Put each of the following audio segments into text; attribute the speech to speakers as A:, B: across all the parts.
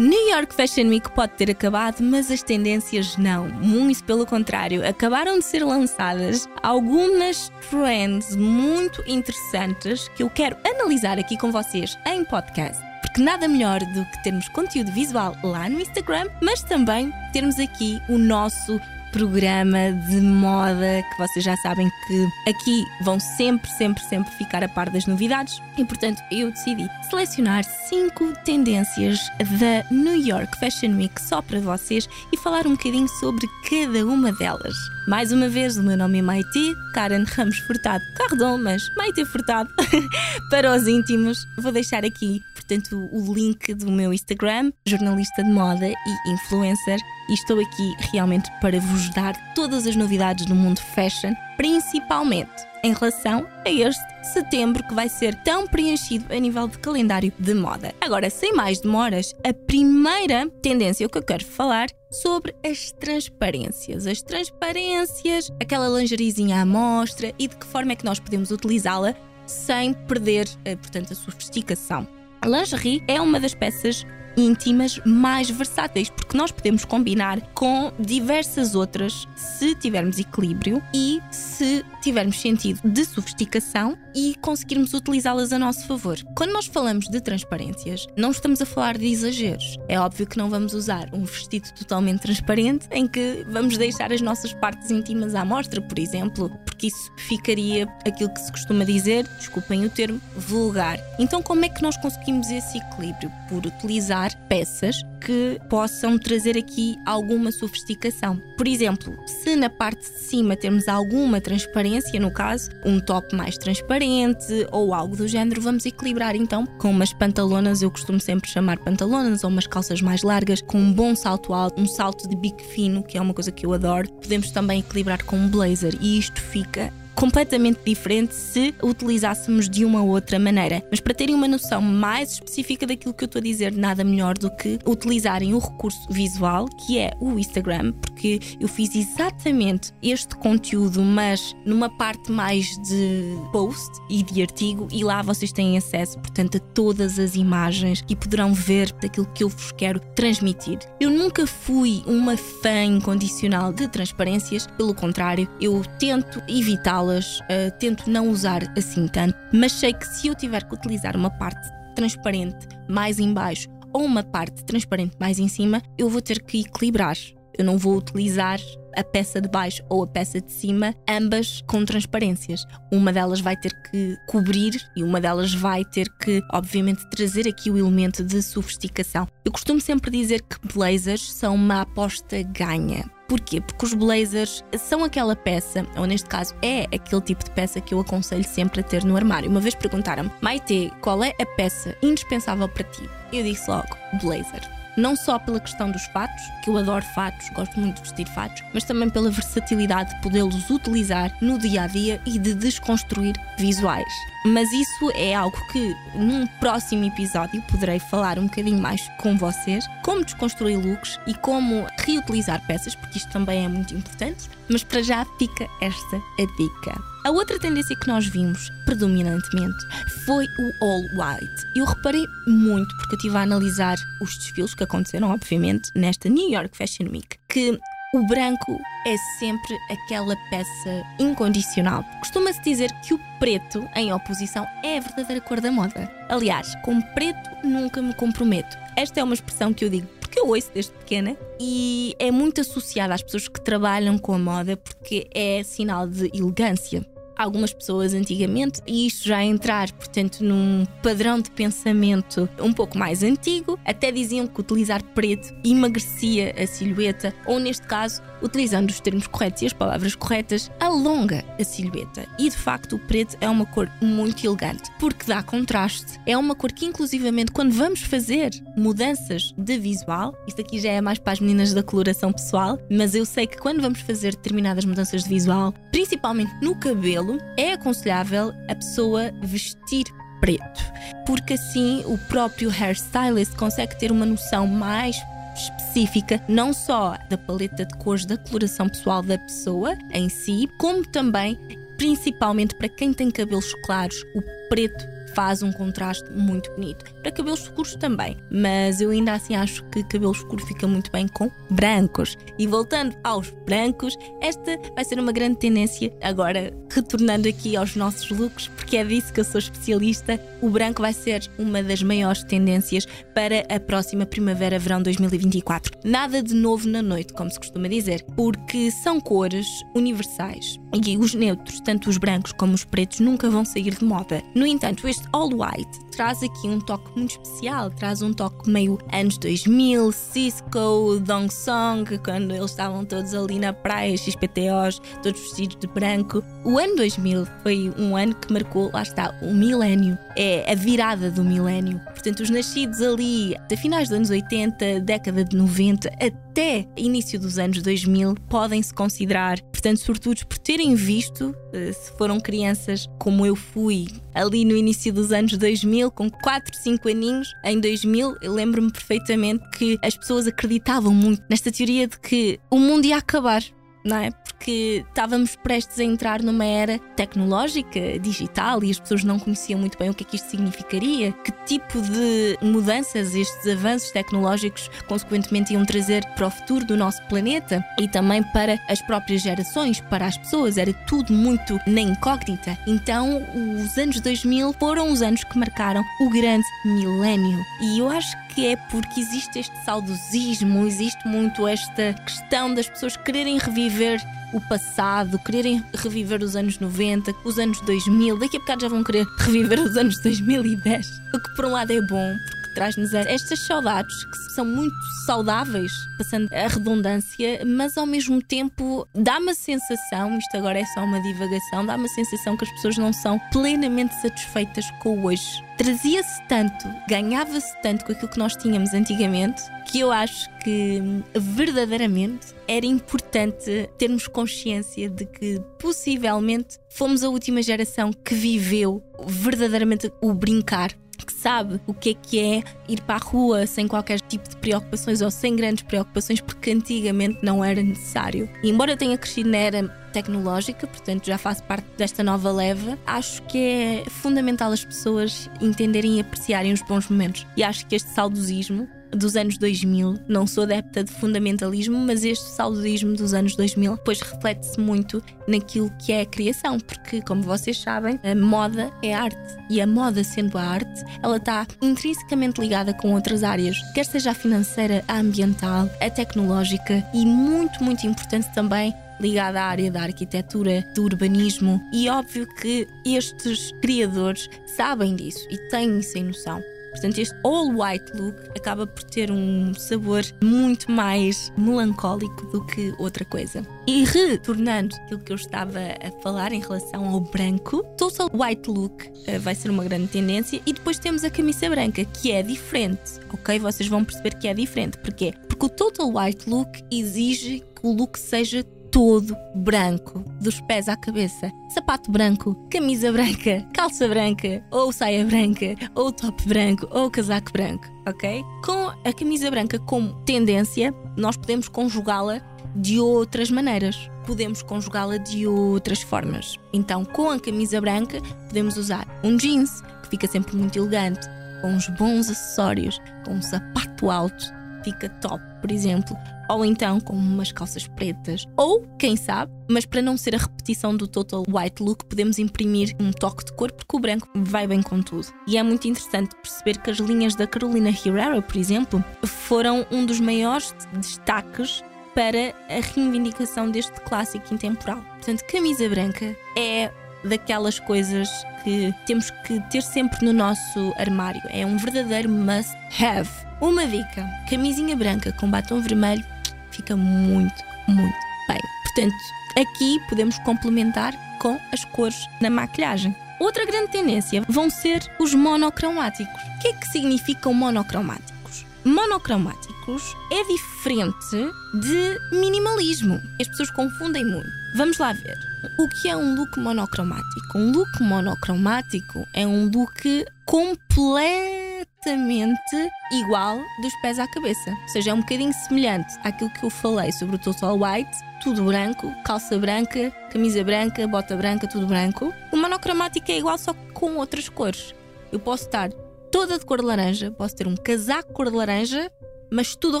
A: New York Fashion Week pode ter acabado, mas as tendências não. Muito pelo contrário, acabaram de ser lançadas algumas trends muito interessantes que eu quero analisar aqui com vocês em podcast. Porque nada melhor do que termos conteúdo visual lá no Instagram, mas também termos aqui o nosso programa de moda que vocês já sabem que aqui vão sempre, sempre, sempre ficar a par das novidades e portanto eu decidi selecionar cinco tendências da New York Fashion Week só para vocês e falar um bocadinho sobre cada uma delas. Mais uma vez, o meu nome é Maite, Karen Ramos Furtado Cardon, mas Maite Furtado para os íntimos. Vou deixar aqui, portanto, o link do meu Instagram, jornalista de moda e influencer, e estou aqui realmente para vos dar todas as novidades do mundo fashion, principalmente em relação a este setembro que vai ser tão preenchido a nível de calendário de moda. Agora, sem mais demoras, a primeira tendência que eu quero falar sobre as transparências. As transparências, aquela lingeriezinha à mostra e de que forma é que nós podemos utilizá-la sem perder, eh, portanto, a sofisticação. Lingerie é uma das peças íntimas mais versáteis, porque nós podemos combinar com diversas outras se tivermos equilíbrio e se tivermos sentido de sofisticação e conseguirmos utilizá-las a nosso favor. Quando nós falamos de transparências, não estamos a falar de exageros. É óbvio que não vamos usar um vestido totalmente transparente em que vamos deixar as nossas partes íntimas à mostra, por exemplo, porque isso ficaria aquilo que se costuma dizer, desculpem o termo, vulgar. Então, como é que nós conseguimos esse equilíbrio? Por utilizar peças que possam trazer aqui alguma sofisticação. Por exemplo, se na parte de cima temos alguma transparência, no caso, um top mais transparente ou algo do género, vamos equilibrar então com umas pantalonas, eu costumo sempre chamar pantalonas, ou umas calças mais largas, com um bom salto alto, um salto de bico fino, que é uma coisa que eu adoro. Podemos também equilibrar com um blazer e isto fica completamente diferente se utilizássemos de uma outra maneira. Mas para terem uma noção mais específica daquilo que eu estou a dizer, nada melhor do que utilizarem o recurso visual, que é o Instagram, porque eu fiz exatamente este conteúdo, mas numa parte mais de post e de artigo, e lá vocês têm acesso, portanto, a todas as imagens e poderão ver daquilo que eu vos quero transmitir. Eu nunca fui uma fã incondicional de transparências, pelo contrário, eu tento evitá-las uh, tento não usar assim tanto, mas sei que se eu tiver que utilizar uma parte transparente mais em baixo ou uma parte transparente mais em cima, eu vou ter que equilibrar. Eu não vou utilizar a peça de baixo ou a peça de cima, ambas com transparências. Uma delas vai ter que cobrir e uma delas vai ter que, obviamente, trazer aqui o elemento de sofisticação. Eu costumo sempre dizer que blazers são uma aposta ganha. Porquê? Porque os blazers são aquela peça, ou neste caso é aquele tipo de peça que eu aconselho sempre a ter no armário. Uma vez perguntaram-me, Maite, qual é a peça indispensável para ti? Eu disse logo, blazer não só pela questão dos fatos, que eu adoro fatos, gosto muito de vestir fatos, mas também pela versatilidade de podê-los utilizar no dia a dia e de desconstruir visuais. Mas isso é algo que num próximo episódio poderei falar um bocadinho mais com vocês, como desconstruir looks e como reutilizar peças, porque isto também é muito importante. Mas para já fica esta a dica. A outra tendência que nós vimos predominantemente foi o all white. Eu reparei muito porque eu estive a analisar os desfiles que aconteceram, obviamente, nesta New York Fashion Week, que o branco é sempre aquela peça incondicional. Costuma-se dizer que o preto, em oposição, é a verdadeira cor da moda. Aliás, com preto nunca me comprometo. Esta é uma expressão que eu digo eu ouço desde pequena e é muito associada às pessoas que trabalham com a moda porque é sinal de elegância algumas pessoas antigamente, e isto já entrar, portanto, num padrão de pensamento um pouco mais antigo, até diziam que utilizar preto emagrecia a silhueta, ou neste caso, utilizando os termos corretos e as palavras corretas, alonga a silhueta. E de facto, o preto é uma cor muito elegante, porque dá contraste. É uma cor que, inclusivamente, quando vamos fazer mudanças de visual, isto aqui já é mais para as meninas da coloração pessoal, mas eu sei que quando vamos fazer determinadas mudanças de visual, principalmente no cabelo, é aconselhável a pessoa vestir preto, porque assim o próprio hairstylist consegue ter uma noção mais específica, não só da paleta de cores da coloração pessoal da pessoa em si, como também, principalmente para quem tem cabelos claros, o preto faz um contraste muito bonito. Para cabelos escuros também, mas eu ainda assim acho que cabelo escuro fica muito bem com brancos. E voltando aos brancos, esta vai ser uma grande tendência. Agora, retornando aqui aos nossos looks, porque é disso que eu sou especialista, o branco vai ser uma das maiores tendências para a próxima primavera-verão 2024. Nada de novo na noite, como se costuma dizer, porque são cores universais e os neutros, tanto os brancos como os pretos, nunca vão sair de moda. No entanto, este All White traz aqui um toque muito especial, traz um toque meio anos 2000, Cisco, Dong Song, quando eles estavam todos ali na praia, XPTOs, todos vestidos de branco. O ano 2000 foi um ano que marcou, lá está, o milénio, é a virada do milénio. Portanto, os nascidos ali de finais dos anos 80, década de 90, até início dos anos 2000, podem se considerar, portanto, sortudos por terem visto, eh, se foram crianças como eu fui ali no início dos anos 2000, com 4, 5 aninhos, em 2000, eu lembro-me perfeitamente que as pessoas acreditavam muito nesta teoria de que o mundo ia acabar não é? Porque estávamos prestes a entrar numa era tecnológica, digital, e as pessoas não conheciam muito bem o que é que isto significaria, que tipo de mudanças estes avanços tecnológicos consequentemente iam trazer para o futuro do nosso planeta e também para as próprias gerações, para as pessoas, era tudo muito na incógnita. Então, os anos 2000 foram os anos que marcaram o grande milénio. E eu acho que é porque existe este saudosismo, existe muito esta questão das pessoas quererem reviver o passado, quererem reviver os anos 90, os anos 2000, daqui a bocado já vão querer reviver os anos 2010. O que por um lado é bom, porque traz-nos estas saudades que são muito saudáveis, passando a redundância, mas ao mesmo tempo dá-me a sensação, isto agora é só uma divagação, dá-me a sensação que as pessoas não são plenamente satisfeitas com o hoje. Trazia-se tanto, ganhava-se tanto com aquilo que nós tínhamos antigamente, que eu acho que verdadeiramente era importante termos consciência de que possivelmente fomos a última geração que viveu verdadeiramente o brincar que sabe o que é que é ir para a rua sem qualquer tipo de preocupações ou sem grandes preocupações, porque antigamente não era necessário. E embora tenha crescido na era tecnológica, portanto já faço parte desta nova leva, acho que é fundamental as pessoas entenderem e apreciarem os bons momentos. E acho que este saudosismo dos anos 2000. Não sou adepta de fundamentalismo, mas este saudosismo dos anos 2000 depois reflete-se muito naquilo que é a criação, porque, como vocês sabem, a moda é arte e a moda, sendo a arte, ela está intrinsecamente ligada com outras áreas, quer seja a financeira, a ambiental, a tecnológica e muito, muito importante também ligada à área da arquitetura, do urbanismo, e óbvio que estes criadores sabem disso e têm isso em noção. Portanto, este all white look acaba por ter um sabor muito mais melancólico do que outra coisa. E retornando aquilo que eu estava a falar em relação ao branco, total white look uh, vai ser uma grande tendência e depois temos a camisa branca, que é diferente, ok? Vocês vão perceber que é diferente. Porquê? Porque o total white look exige que o look seja todo branco, dos pés à cabeça. Sapato branco, camisa branca, calça branca, ou saia branca, ou top branco, ou casaco branco, ok? Com a camisa branca como tendência, nós podemos conjugá-la de outras maneiras. Podemos conjugá-la de outras formas. Então, com a camisa branca, podemos usar um jeans, que fica sempre muito elegante, com uns bons acessórios, com um sapato alto, fica top, por exemplo, ou então com umas calças pretas, ou quem sabe, mas para não ser a repetição do total white look, podemos imprimir um toque de cor porque o branco vai bem com tudo. E é muito interessante perceber que as linhas da Carolina Herrera, por exemplo, foram um dos maiores destaques para a reivindicação deste clássico intemporal. Portanto, camisa branca é daquelas coisas que temos que ter sempre no nosso armário. É um verdadeiro must have. Uma dica: camisinha branca com batom vermelho fica muito, muito bem. Portanto, aqui podemos complementar com as cores na maquilhagem. Outra grande tendência vão ser os monocromáticos. O que é que significam monocromáticos? Monocromáticos é diferente de minimalismo. As pessoas confundem muito. Vamos lá ver. O que é um look monocromático? Um look monocromático é um look completo exatamente igual dos pés à cabeça. Ou seja, é um bocadinho semelhante àquilo que eu falei sobre o Total White, tudo branco, calça branca, camisa branca, bota branca, tudo branco. O monocromático é igual, só com outras cores. Eu posso estar toda de cor de laranja, posso ter um casaco cor de laranja mas tudo o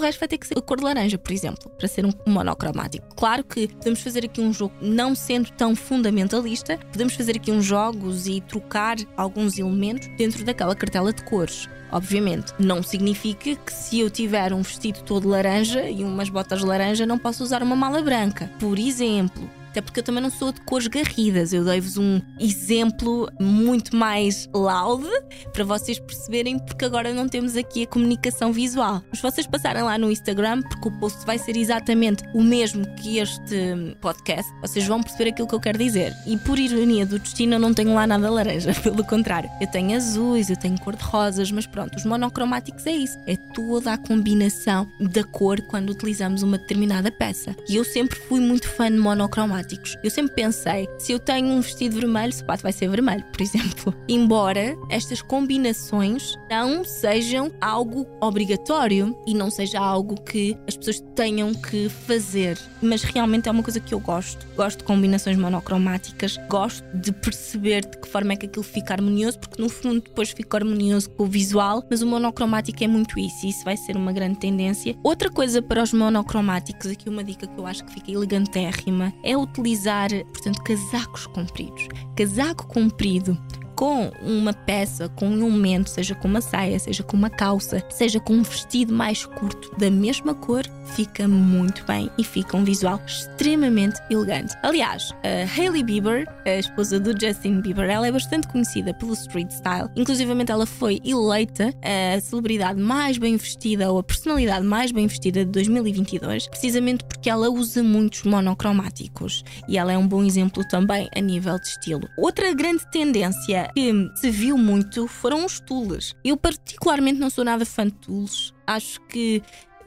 A: resto vai ter que ser a cor de laranja, por exemplo, para ser um monocromático. Claro que podemos fazer aqui um jogo, não sendo tão fundamentalista, podemos fazer aqui uns jogos e trocar alguns elementos dentro daquela cartela de cores. Obviamente, não significa que se eu tiver um vestido todo laranja e umas botas laranja, não posso usar uma mala branca. Por exemplo, até porque eu também não sou de cores garridas. Eu dei-vos um exemplo muito mais loud para vocês perceberem, porque agora não temos aqui a comunicação visual. Mas vocês passarem lá no Instagram, porque o post vai ser exatamente o mesmo que este podcast, vocês vão perceber aquilo que eu quero dizer. E por ironia do destino, eu não tenho lá nada laranja, pelo contrário. Eu tenho azuis, eu tenho cor de rosas, mas pronto, os monocromáticos é isso. É toda a combinação da cor quando utilizamos uma determinada peça. E eu sempre fui muito fã de monocromáticos temáticos. Eu sempre pensei, se eu tenho um vestido vermelho, o sapato vai ser vermelho, por exemplo. Embora estas combinações não sejam algo obrigatório e não seja algo que as pessoas tenham que fazer, mas realmente é uma coisa que eu gosto. Gosto de combinações monocromáticas, gosto de perceber de que forma é que aquilo fica harmonioso, porque no fundo depois fica harmonioso com o visual, mas o monocromático é muito isso e isso vai ser uma grande tendência. Outra coisa para os monocromáticos, aqui uma dica que eu acho que fica elegantérrima, é o utilizar, portanto, casacos compridos. Casaco comprido com uma peça, com um elemento, seja com uma saia, seja com uma calça, seja com um vestido mais curto da mesma cor, fica muito bem e fica um visual extremamente elegante. Aliás, a Hailey Bieber, a esposa do Justin Bieber, ela é bastante conhecida pelo street style. Inclusivamente, ela foi eleita a celebridade mais bem vestida ou a personalidade mais bem vestida de 2022, precisamente porque ela usa muitos monocromáticos e ela é um bom exemplo também a nível de estilo. Outra grande tendência que se viu muito foram os tules. Eu, particularmente, não sou nada fã de tules. Acho que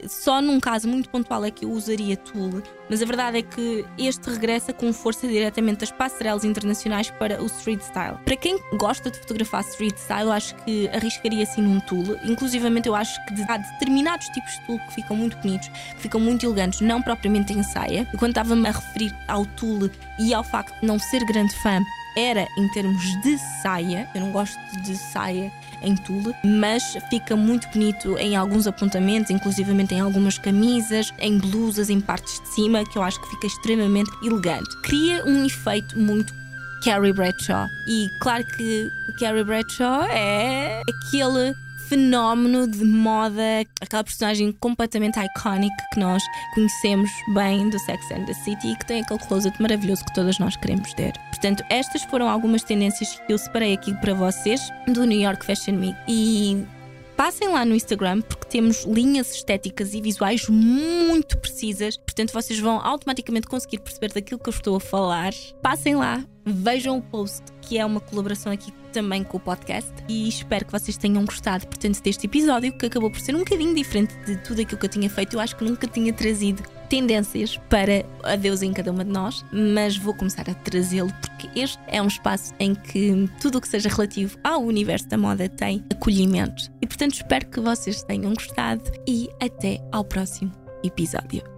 A: só num caso muito pontual é que eu usaria Tool, mas a verdade é que este regressa com força diretamente das passarelas internacionais para o street style. Para quem gosta de fotografar street style, acho que arriscaria assim num Tool. Inclusivamente, eu acho que há determinados tipos de Tool que ficam muito bonitos, que ficam muito elegantes, não propriamente em saia. E quando estava-me a referir ao Tool e ao facto de não ser grande fã era em termos de saia. Eu não gosto de saia em tule, mas fica muito bonito em alguns apontamentos, inclusivamente em algumas camisas, em blusas, em partes de cima, que eu acho que fica extremamente elegante. Cria um efeito muito Carrie Bradshaw. E claro que Carrie Bradshaw é aquele fenómeno de moda, aquela personagem completamente icónica que nós conhecemos bem do Sex and the City e que tem aquele closet maravilhoso que todas nós queremos ter. Portanto, estas foram algumas tendências que eu separei aqui para vocês do New York Fashion Week e Passem lá no Instagram porque temos linhas estéticas e visuais muito precisas, portanto vocês vão automaticamente conseguir perceber daquilo que eu estou a falar. Passem lá, vejam o post, que é uma colaboração aqui também com o podcast, e espero que vocês tenham gostado, portanto, deste episódio, que acabou por ser um bocadinho diferente de tudo aquilo que eu tinha feito. Eu acho que nunca tinha trazido tendências para a Deus em cada uma de nós, mas vou começar a trazê-lo porque este é um espaço em que tudo o que seja relativo ao universo da moda tem acolhimento. E portanto espero que vocês tenham gostado e até ao próximo episódio.